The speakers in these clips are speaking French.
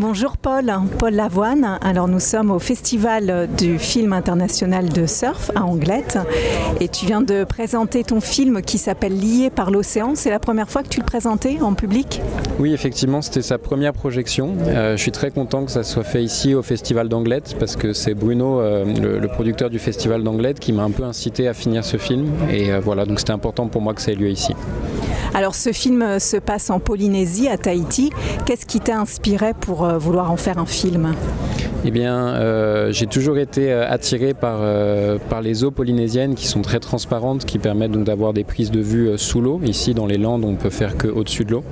Bonjour Paul, Paul Lavoine. Alors nous sommes au Festival du film international de surf à Anglette et tu viens de présenter ton film qui s'appelle Lié par l'océan. C'est la première fois que tu le présentais en public? Oui, effectivement, c'était sa première projection. Euh, je suis très content que ça soit fait ici au Festival d'Anglette parce que c'est Bruno, euh, le, producteur du Festival d'Anglette, qui m'a un peu incité à finir ce film. Et euh, voilà, donc c'était important pour moi que ça ait lieu ici. Alors ce film se passe en Polynésie, à Tahiti. Qu'est-ce qui t'a inspiré pour euh, vouloir en faire un film? Eh bien, euh, j'ai toujours été attiré par, euh, les eaux polynésiennes qui sont très transparentes, qui permettent donc d'avoir des prises de vue sous l'eau. Ici, dans les Landes, on peut faire que au-dessus de l'eau.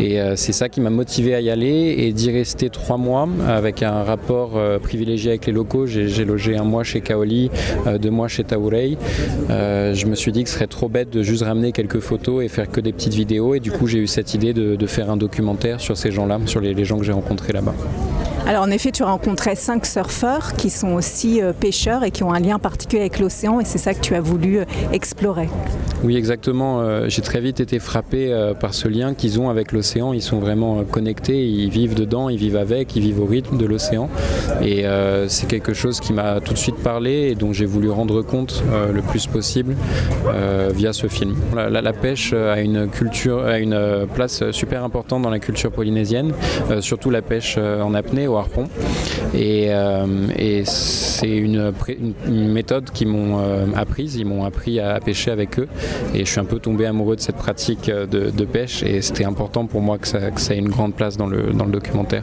Et euh, c'est ça qui m'a motivé à y aller et d'y rester trois mois avec un rapport euh, privilégié avec les locaux. J'ai logé un mois chez Kaoli, euh, deux mois chez Taurei. je me suis dit que ce serait trop bête de juste ramener quelques photos et faire que des petites vidéos. Et du coup, j'ai eu cette idée de, faire un documentaire sur ces gens-là, sur les, les gens que j'ai rencontrés là-bas. Alors en effet, tu rencontrais cinq surfeurs qui sont aussi euh, pêcheurs et qui ont un lien particulier avec l'océan et c'est ça que tu as voulu euh, explorer. Oui, exactement. Euh, J'ai très vite été frappé par ce lien qu'ils ont avec l'océan. Ils sont vraiment connectés, ils vivent dedans, ils vivent avec, ils vivent au rythme de l'océan. Et c'est quelque chose qui m'a tout de suite parlé et dont j'ai voulu rendre compte le plus possible via ce film. La, pêche a une culture, a une place super importante dans la culture polynésienne, surtout la pêche en apnée euh, et c'est une, méthode qu'ils m'ont euh, apprise, ils m'ont appris à, pêcher avec eux. Et je suis un peu tombé amoureux de cette pratique de, de pêche et c'était important pour moi que ça, ait une grande place dans le documentaire.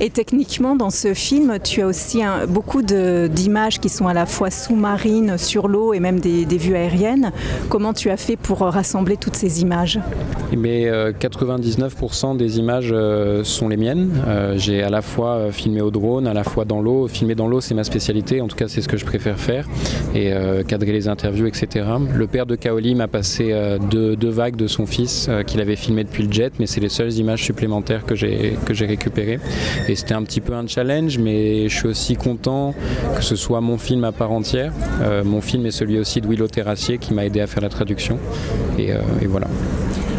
Et techniquement, dans ce film, tu as aussi beaucoup d'images qui sont à la fois sous-marines, sur l'eau et même des, vues aériennes. Comment tu as fait pour rassembler toutes ces images? Mais euh, 99% des images euh, sont les miennes. Euh, J'ai à la fois filmé au drone, à la fois dans l'eau. Filmer dans l'eau, c'est ma spécialité. En tout cas, c'est ce que je préfère faire. Et euh, cadrer les interviews, etc. Le père de Kaoli m'a passé euh, deux, vagues de son fils euh, qu'il avait filmé depuis le jet, mais c'est les seules images supplémentaires que j'ai récupérées. Et c'était un petit peu un challenge, mais je suis aussi content que ce soit mon film à part entière. Euh, mon film est celui aussi de Willow Terrassier qui m'a aidé à faire la traduction. Et, euh, et voilà.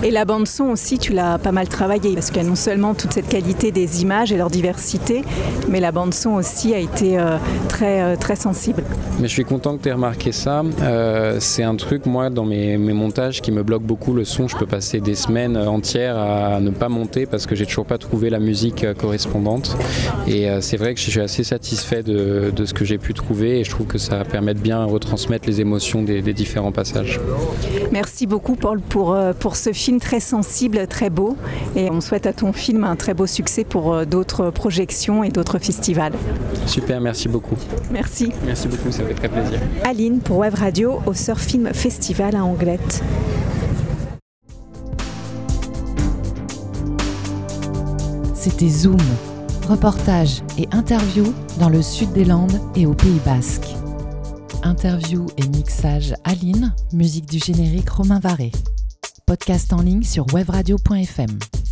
Et la bande son aussi, tu l'as pas mal travaillé parce qu'il y a non seulement toute cette qualité des images et leur diversité, mais la bande son aussi a été euh, très euh, très sensible. Mais je suis content que tu aies remarqué ça. Euh, c'est un truc moi dans mes, mes, montages qui me bloque beaucoup le son. Je peux passer des semaines entières à ne pas monter parce que j'ai toujours pas trouvé la musique correspondante. Et c'est vrai que je suis assez satisfait de, de ce que j'ai pu trouver et je trouve que ça permet de bien retransmettre les émotions des, des différents passages. Merci beaucoup Paul pour pour ce film film très sensible, très beau et on souhaite à ton film un très beau succès pour euh, d'autres projections et d'autres festivals. Super, merci beaucoup. Merci. Merci beaucoup, ça fait très plaisir. Aline pour Web Radio au Surf Film Festival à Anglette. C'était Zoom, reportage et interview dans le sud des Landes et au Pays Basque. Interview et mixage Aline, musique du générique Romain Varé podcast en ligne sur webradio.fm.